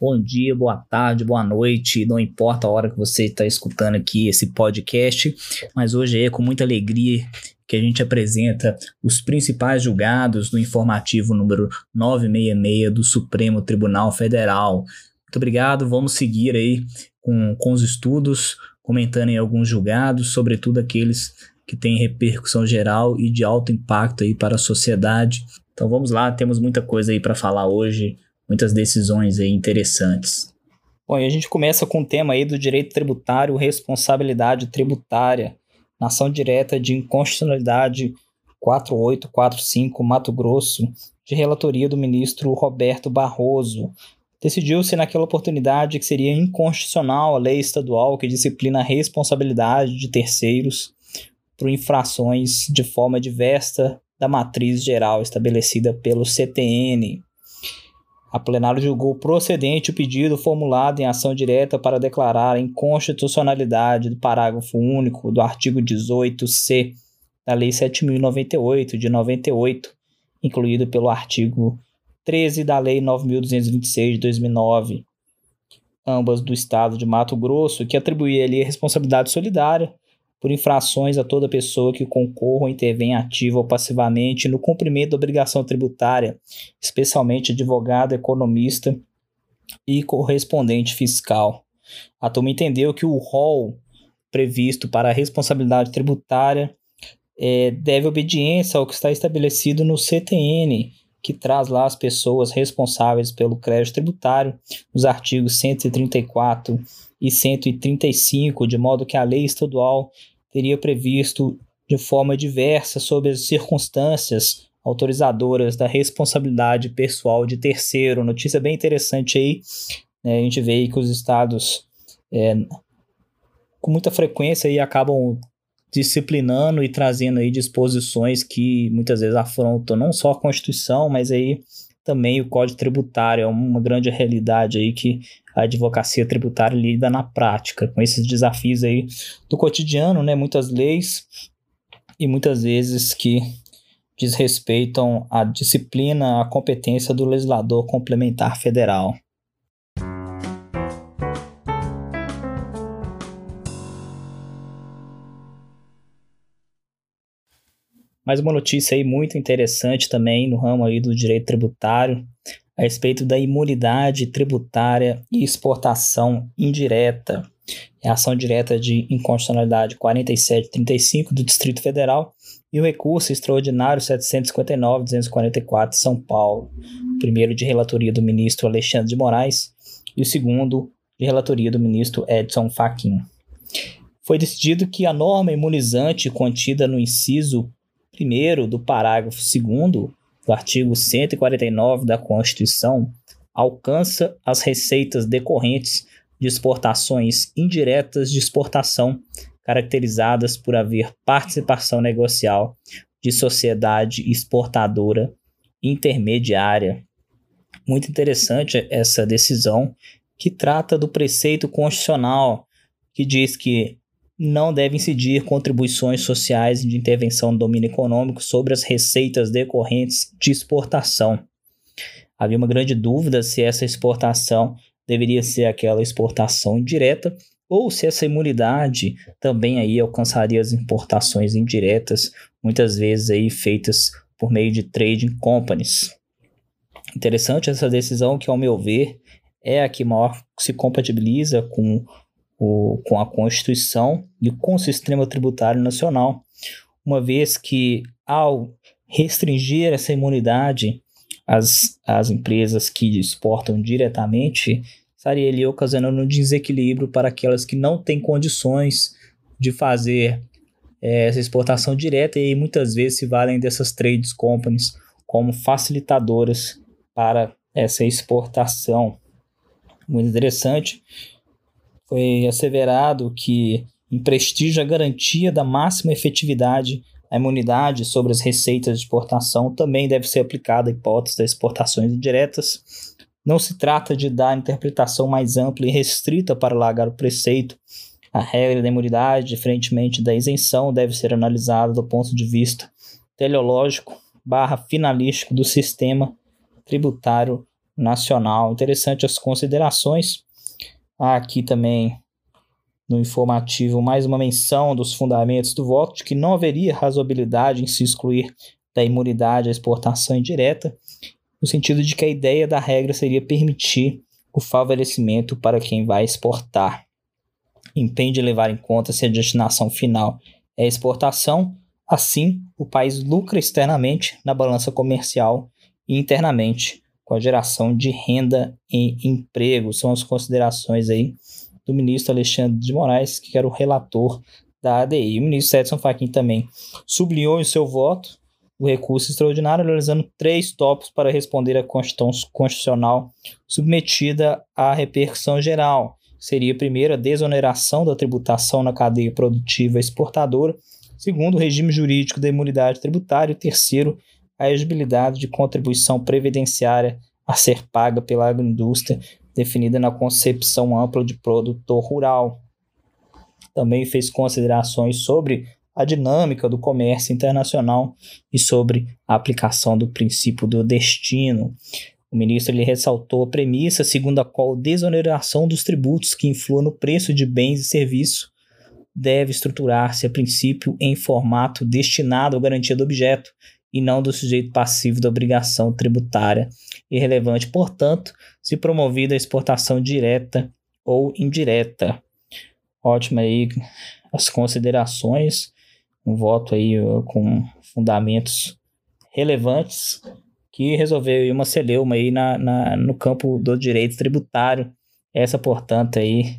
bom dia, boa tarde, boa noite, não importa a hora que você está escutando aqui esse podcast, mas hoje é com muita alegria que a gente apresenta os principais julgados do informativo número 966 do Supremo Tribunal Federal. Muito obrigado, vamos seguir aí com, com os estudos, comentando em alguns julgados, sobretudo aqueles que têm repercussão geral e de alto impacto aí para a sociedade. Então vamos lá, temos muita coisa aí para falar hoje, muitas decisões aí interessantes. Bom, e a gente começa com o tema aí do direito tributário, responsabilidade tributária, nação direta de inconstitucionalidade 4845 Mato Grosso, de relatoria do ministro Roberto Barroso. Decidiu-se naquela oportunidade que seria inconstitucional a lei estadual que disciplina a responsabilidade de terceiros por infrações de forma diversa da matriz geral estabelecida pelo CTN. A plenário julgou procedente o pedido formulado em ação direta para declarar a inconstitucionalidade do parágrafo único do artigo 18c da Lei 7.098 de 98, incluído pelo artigo 13 da Lei 9.226 de 2009, ambas do Estado de Mato Grosso, que atribuía ali a responsabilidade solidária por infrações a toda pessoa que concorra ou intervenha ativa ou passivamente no cumprimento da obrigação tributária, especialmente advogado, economista e correspondente fiscal. A turma entendeu que o rol previsto para a responsabilidade tributária é, deve obediência ao que está estabelecido no CTN, que traz lá as pessoas responsáveis pelo crédito tributário, nos artigos 134 e 135, de modo que a lei estadual teria previsto de forma diversa sobre as circunstâncias autorizadoras da responsabilidade pessoal de terceiro. Notícia bem interessante aí. Né? A gente vê que os estados é, com muita frequência aí acabam disciplinando e trazendo aí disposições que muitas vezes afrontam não só a Constituição, mas aí também o Código Tributário é uma grande realidade aí que a advocacia tributária lida na prática, com esses desafios aí do cotidiano, né? Muitas leis e muitas vezes que desrespeitam a disciplina, a competência do legislador complementar federal. Mais uma notícia aí muito interessante também no ramo aí do direito tributário, a respeito da imunidade tributária e exportação indireta. É a ação direta de inconstitucionalidade 4735 do Distrito Federal e o recurso extraordinário 759-244 São Paulo. O primeiro de relatoria do ministro Alexandre de Moraes e o segundo de relatoria do ministro Edson Fachin. Foi decidido que a norma imunizante contida no inciso primeiro do parágrafo 2 do artigo 149 da Constituição alcança as receitas decorrentes de exportações indiretas de exportação, caracterizadas por haver participação negocial de sociedade exportadora intermediária. Muito interessante essa decisão que trata do preceito constitucional que diz que não deve incidir contribuições sociais de intervenção no domínio econômico sobre as receitas decorrentes de exportação. Havia uma grande dúvida se essa exportação deveria ser aquela exportação indireta ou se essa imunidade também aí alcançaria as importações indiretas, muitas vezes aí feitas por meio de trading companies. Interessante essa decisão que, ao meu ver, é a que maior se compatibiliza com o, com a Constituição e com o sistema tributário nacional, uma vez que, ao restringir essa imunidade às, às empresas que exportam diretamente, estaria ali ocasionando um desequilíbrio para aquelas que não têm condições de fazer é, essa exportação direta e muitas vezes se valem dessas trades companies como facilitadoras para essa exportação. Muito interessante foi asseverado que, em prestígio, a garantia da máxima efetividade, a imunidade sobre as receitas de exportação também deve ser aplicada à hipótese das exportações indiretas. Não se trata de dar interpretação mais ampla e restrita para largar o preceito. A regra da imunidade, diferentemente da isenção, deve ser analisada do ponto de vista teleológico barra finalístico do sistema tributário nacional. Interessante as considerações. Aqui também no informativo mais uma menção dos fundamentos do voto de que não haveria razoabilidade em se excluir da imunidade à exportação indireta, no sentido de que a ideia da regra seria permitir o favorecimento para quem vai exportar. Impende levar em conta se a destinação final é exportação, assim o país lucra externamente na balança comercial e internamente com a geração de renda e emprego. São as considerações aí do ministro Alexandre de Moraes, que era o relator da ADI. O ministro Edson Fachin também sublinhou em seu voto o recurso extraordinário, analisando três tópicos para responder à Constituição Constitucional submetida à repercussão geral. Seria, primeiro, a desoneração da tributação na cadeia produtiva exportadora, segundo, o regime jurídico da imunidade tributária, e terceiro, a elegibilidade de contribuição previdenciária a ser paga pela agroindústria definida na concepção ampla de produtor rural. Também fez considerações sobre a dinâmica do comércio internacional e sobre a aplicação do princípio do destino. O ministro ele ressaltou a premissa segundo a qual a desoneração dos tributos que influam no preço de bens e serviços deve estruturar-se a princípio em formato destinado à garantia do objeto e não do sujeito passivo da obrigação tributária irrelevante, portanto, se promovida a exportação direta ou indireta. Ótimo aí as considerações, um voto aí com fundamentos relevantes que resolveu uma celeuma aí na, na, no campo do direito tributário. Essa, portanto, aí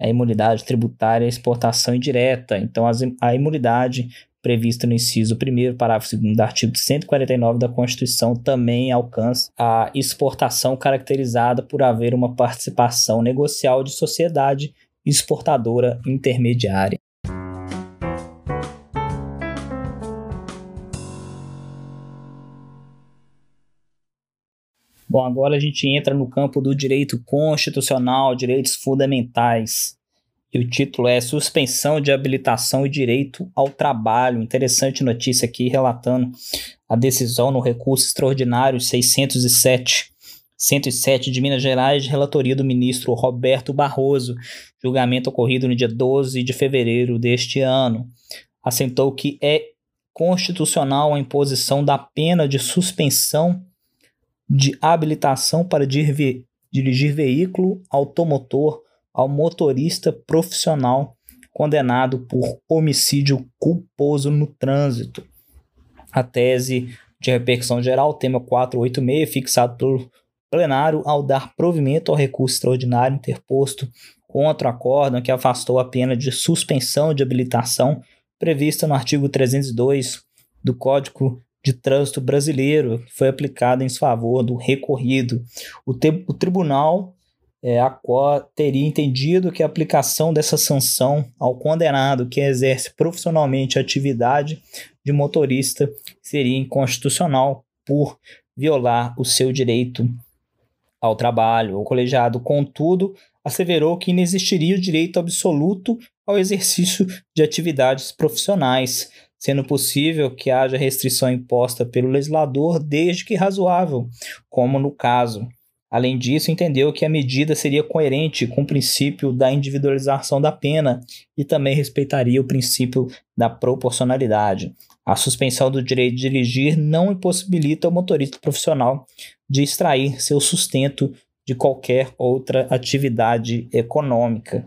é a imunidade tributária exportação indireta. Então, as, a imunidade prevista no inciso 1 parágrafo 2 do artigo 149 da Constituição também alcança a exportação caracterizada por haver uma participação negocial de sociedade exportadora intermediária. Bom, agora a gente entra no campo do direito constitucional, direitos fundamentais. E o título é Suspensão de habilitação e direito ao trabalho. Interessante notícia aqui relatando a decisão no recurso extraordinário 607 107 de Minas Gerais, de relatoria do ministro Roberto Barroso, julgamento ocorrido no dia 12 de fevereiro deste ano. Assentou que é constitucional a imposição da pena de suspensão de habilitação para dirigir veículo automotor ao motorista profissional condenado por homicídio culposo no trânsito. A tese de repercussão geral, tema 486, fixado pelo plenário ao dar provimento ao recurso extraordinário interposto contra o acórdão que afastou a pena de suspensão de habilitação prevista no artigo 302 do Código de Trânsito Brasileiro, que foi aplicado em favor do recorrido. O, o tribunal é, a qual teria entendido que a aplicação dessa sanção ao condenado que exerce profissionalmente a atividade de motorista seria inconstitucional por violar o seu direito ao trabalho. O colegiado, contudo, asseverou que inexistiria o direito absoluto ao exercício de atividades profissionais, sendo possível que haja restrição imposta pelo legislador desde que razoável, como no caso Além disso, entendeu que a medida seria coerente com o princípio da individualização da pena e também respeitaria o princípio da proporcionalidade. A suspensão do direito de dirigir não impossibilita o motorista profissional de extrair seu sustento de qualquer outra atividade econômica.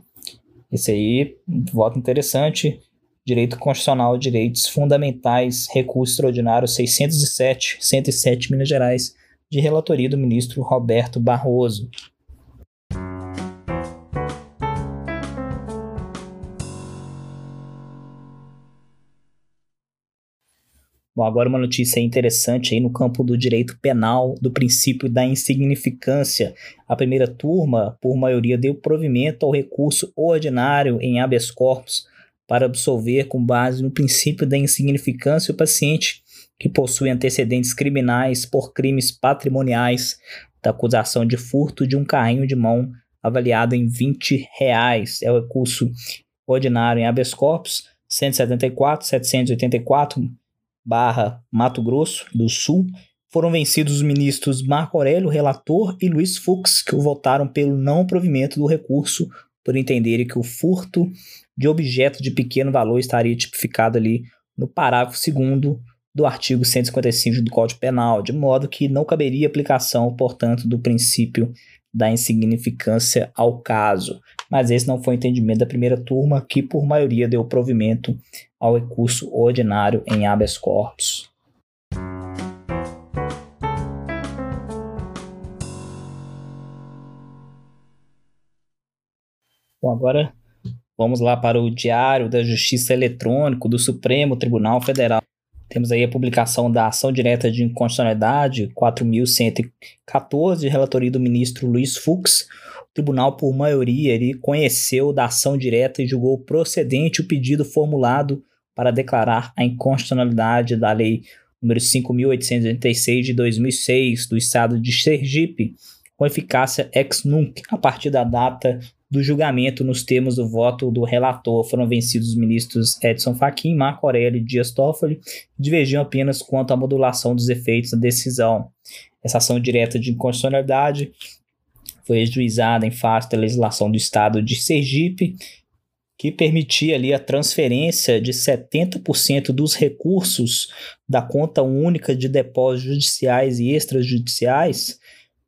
Esse aí, voto interessante. Direito Constitucional, Direitos Fundamentais, Recurso Extraordinário 607, 107 Minas Gerais de relatoria do ministro Roberto Barroso. Bom, agora uma notícia interessante aí no campo do direito penal, do princípio da insignificância. A primeira turma, por maioria, deu provimento ao recurso ordinário em habeas corpus para absolver com base no princípio da insignificância o paciente que possui antecedentes criminais por crimes patrimoniais da acusação de furto de um carrinho de mão avaliado em 20 reais. É o recurso ordinário em habeas corpus 174 784 barra Mato Grosso do Sul foram vencidos os ministros Marco Aurélio, relator, e Luiz Fux, que votaram pelo não provimento do recurso, por entenderem que o furto de objeto de pequeno valor estaria tipificado ali no parágrafo 2 do artigo 155 do Código Penal, de modo que não caberia aplicação, portanto, do princípio da insignificância ao caso. Mas esse não foi o entendimento da primeira turma, que por maioria deu provimento ao recurso ordinário em habeas corpus. Bom, agora vamos lá para o Diário da Justiça Eletrônico do Supremo Tribunal Federal. Temos aí a publicação da ação direta de inconstitucionalidade 4.114, relatoria do ministro Luiz Fux. O tribunal, por maioria, ele conheceu da ação direta e julgou procedente o pedido formulado para declarar a inconstitucionalidade da lei número 5.886 de 2006 do estado de Sergipe, com eficácia ex nunc, a partir da data do julgamento nos termos do voto do relator foram vencidos os ministros Edson Fachin, Marco Aurélio e Dias Toffoli, divergiam apenas quanto à modulação dos efeitos da decisão. Essa ação direta de inconstitucionalidade foi ajuizada em face da legislação do estado de Sergipe, que permitia ali a transferência de 70% dos recursos da conta única de depósitos judiciais e extrajudiciais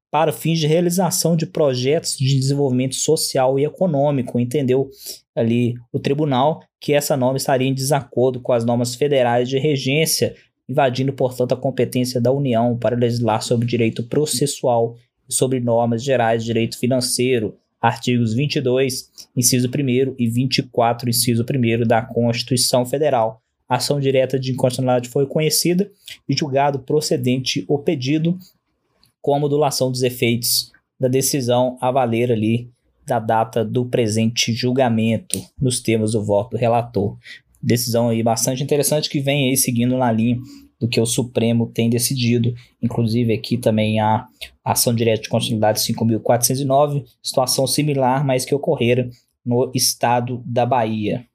para fins de realização de projetos de desenvolvimento social e econômico, entendeu ali o tribunal que essa norma estaria em desacordo com as normas federais de regência, invadindo, portanto, a competência da União para legislar sobre direito processual e sobre normas gerais de direito financeiro, artigos 22, inciso 1 e 24, inciso 1 da Constituição Federal. A ação direta de inconstitucionalidade foi conhecida e julgado procedente o pedido com a modulação dos efeitos da decisão a valer ali da data do presente julgamento, nos termos do voto do relator. Decisão aí bastante interessante que vem aí seguindo na linha do que o Supremo tem decidido. Inclusive aqui também a ação direta de continuidade 5.409, situação similar, mas que ocorrera no estado da Bahia.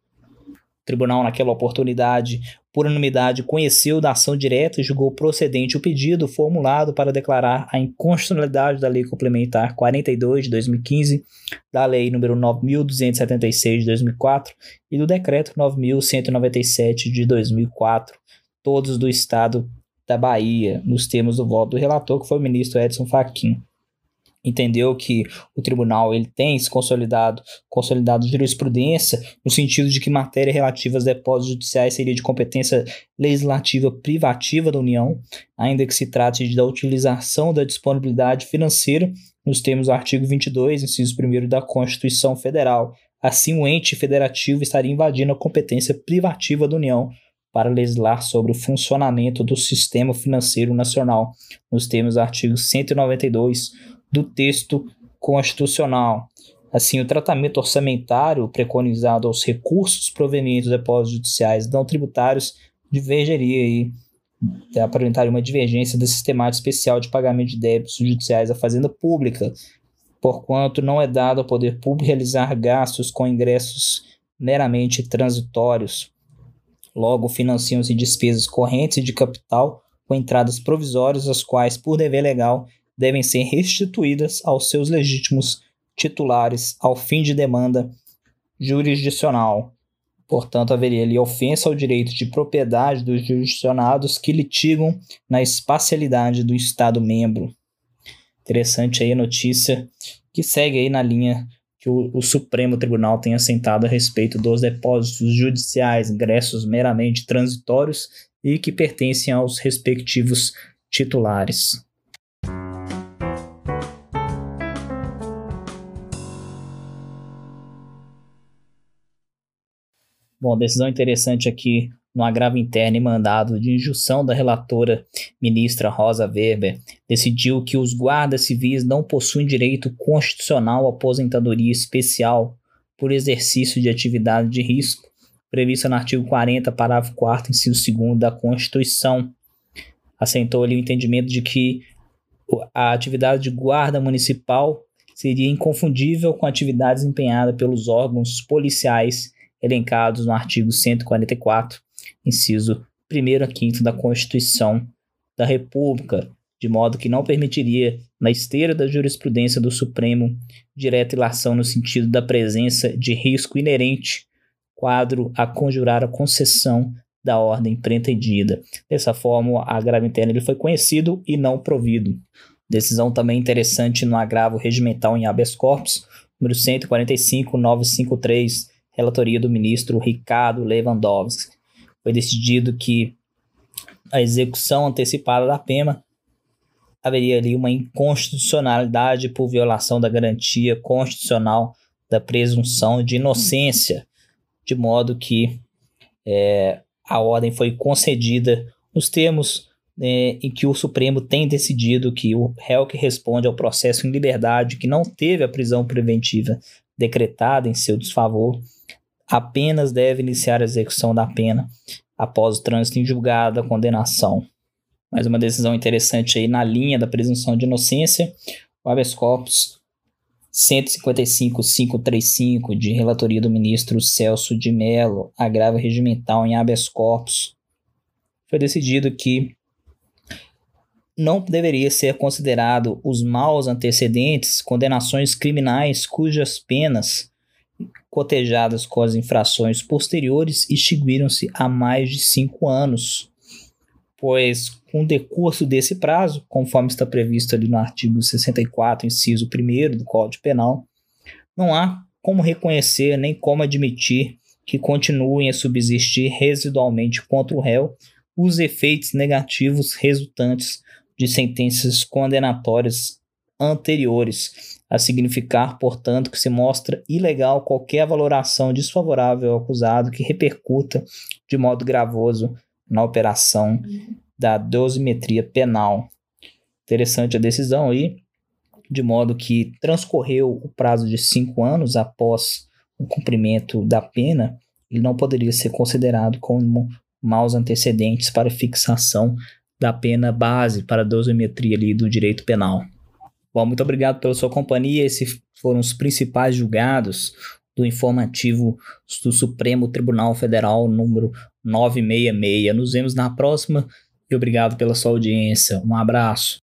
O tribunal, naquela oportunidade, por unanimidade, conheceu da ação direta e julgou procedente o pedido formulado para declarar a inconstitucionalidade da Lei Complementar 42 de 2015, da Lei nº 9.276 de 2004 e do Decreto 9.197 de 2004, todos do Estado da Bahia, nos termos do voto do relator, que foi o ministro Edson Fachin entendeu que o tribunal ele tem se consolidado, consolidado jurisprudência no sentido de que matéria relativa aos depósitos judiciais seria de competência legislativa privativa da União, ainda que se trate da utilização da disponibilidade financeira nos termos do artigo 22, inciso 1 da Constituição Federal. Assim, o ente federativo estaria invadindo a competência privativa da União para legislar sobre o funcionamento do sistema financeiro nacional, nos termos do artigo 192 do texto constitucional. Assim, o tratamento orçamentário preconizado aos recursos provenientes dos depósitos judiciais não tributários divergeria aí, apresentaria uma divergência da sistemática especial de pagamento de débitos judiciais à Fazenda Pública, porquanto não é dado ao poder público realizar gastos com ingressos meramente transitórios. Logo, financiam-se despesas correntes de capital com entradas provisórias, as quais, por dever legal, devem ser restituídas aos seus legítimos titulares ao fim de demanda jurisdicional. Portanto, haveria ali ofensa ao direito de propriedade dos jurisdicionados que litigam na espacialidade do Estado membro. Interessante aí a notícia que segue aí na linha que o, o, Supremo Tribunal tem assentado a respeito dos depósitos judiciais, ingressos meramente transitórios e que pertencem aos respectivos titulares. Bom, decisão interessante aqui no agravo interno e mandado de injunção da relatora ministra Rosa Weber, decidiu que os guardas civis não possuem direito constitucional à aposentadoria especial por exercício de atividade de risco, prevista no artigo 40, parágrafo 4, inciso 2 da Constituição. Assentou ali o entendimento de que a atividade de guarda municipal seria inconfundível com a atividade desempenhada pelos órgãos policiais elencados no artigo 144, inciso 1 a 5 da Constituição da República. de modo que não permitiria, na esteira da jurisprudência do Supremo, direta ilação no sentido da presença de risco inerente, quadro a conjurar a concessão da ordem pretendida. Dessa forma, a agravo interno ele foi conhecido e não provido. Decisão também interessante no agravo regimental em habeas corpus, número 145953, relatoria do ministro Ricardo Lewandowski. Foi decidido que a execução antecipada da pena haveria ali uma inconstitucionalidade por violação da garantia constitucional da presunção de inocência, de modo que é, a ordem foi concedida nos termos é, em que o Supremo tem decidido que o réu que responde ao processo em liberdade, que não teve a prisão preventiva decretada em seu desfavor, apenas deve iniciar a execução da pena após o trânsito em julgado da condenação mais uma decisão interessante aí na linha da presunção de inocência. O habeas corpus 155.535 de relatoria do ministro Celso de Mello, agravo regimental em habeas corpus. Foi decidido que não deveria ser considerado os maus antecedentes condenações criminais cujas penas cotejadas com as infrações posteriores extinguiram-se há mais de cinco anos. Pois com o decurso desse prazo, conforme está previsto ali no artigo 64, inciso 1 do Código Penal, não há como reconhecer nem como admitir que continuem a subsistir residualmente contra o réu os efeitos negativos resultantes de sentenças condenatórias anteriores, a significar, portanto, que se mostra ilegal qualquer valoração desfavorável ao acusado que repercuta de modo gravoso na operação da dosimetria penal. Interessante a decisão aí, de modo que transcorreu o prazo de cinco anos após o cumprimento da pena, ele não poderia ser considerado como maus antecedentes para fixação da pena base para a dosimetria ali do direito penal. Bom, muito obrigado pela sua companhia. Esses foram os principais julgados do informativo do Supremo Tribunal Federal número 966. Nos vemos na próxima e obrigado pela sua audiência. Um abraço.